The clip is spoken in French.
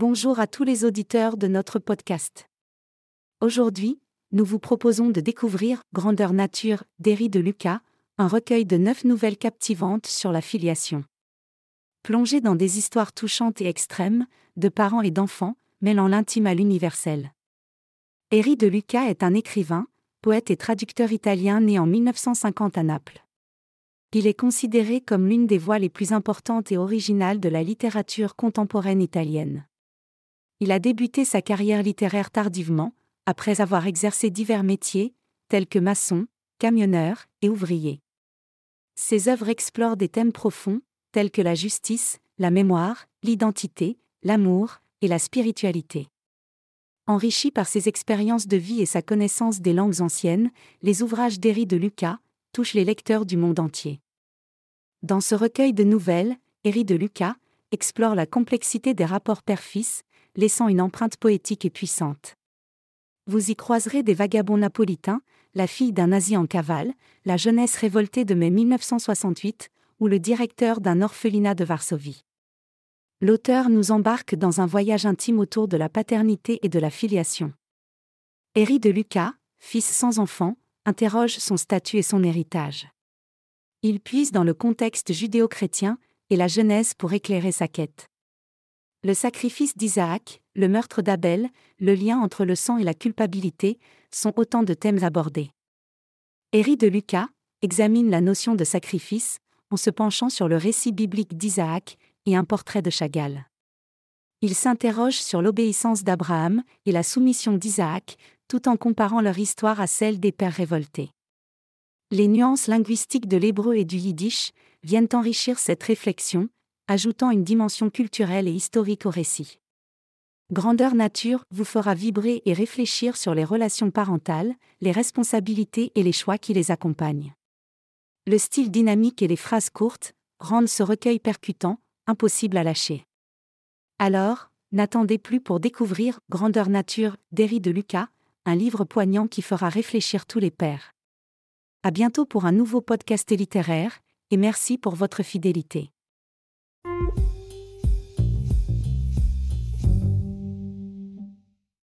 Bonjour à tous les auditeurs de notre podcast. Aujourd'hui, nous vous proposons de découvrir Grandeur Nature d'Héry de Lucas, un recueil de neuf nouvelles captivantes sur la filiation. Plongez dans des histoires touchantes et extrêmes, de parents et d'enfants, mêlant l'intime à l'universel. Héry de Lucas est un écrivain, poète et traducteur italien né en 1950 à Naples. Il est considéré comme l'une des voix les plus importantes et originales de la littérature contemporaine italienne. Il a débuté sa carrière littéraire tardivement, après avoir exercé divers métiers, tels que maçon, camionneur et ouvrier. Ses œuvres explorent des thèmes profonds, tels que la justice, la mémoire, l'identité, l'amour et la spiritualité. Enrichis par ses expériences de vie et sa connaissance des langues anciennes, les ouvrages d'Héry de Lucas, touche les lecteurs du monde entier. Dans ce recueil de nouvelles, Héry de Lucas explore la complexité des rapports père-fils, laissant une empreinte poétique et puissante. Vous y croiserez des vagabonds napolitains, la fille d'un nazi en cavale, la jeunesse révoltée de mai 1968, ou le directeur d'un orphelinat de Varsovie. L'auteur nous embarque dans un voyage intime autour de la paternité et de la filiation. Héry de Lucas, fils sans enfant, interroge son statut et son héritage. Il puise dans le contexte judéo-chrétien et la Genèse pour éclairer sa quête. Le sacrifice d'Isaac, le meurtre d'Abel, le lien entre le sang et la culpabilité, sont autant de thèmes abordés. Héry de Lucas examine la notion de sacrifice, en se penchant sur le récit biblique d'Isaac et un portrait de Chagall. Il s'interroge sur l'obéissance d'Abraham et la soumission d'Isaac, tout en comparant leur histoire à celle des pères révoltés. Les nuances linguistiques de l'hébreu et du yiddish viennent enrichir cette réflexion, ajoutant une dimension culturelle et historique au récit. Grandeur Nature vous fera vibrer et réfléchir sur les relations parentales, les responsabilités et les choix qui les accompagnent. Le style dynamique et les phrases courtes rendent ce recueil percutant, impossible à lâcher. Alors, n'attendez plus pour découvrir Grandeur Nature d'Héry de Lucas, un livre poignant qui fera réfléchir tous les pères. À bientôt pour un nouveau podcast littéraire, et merci pour votre fidélité. Thank you.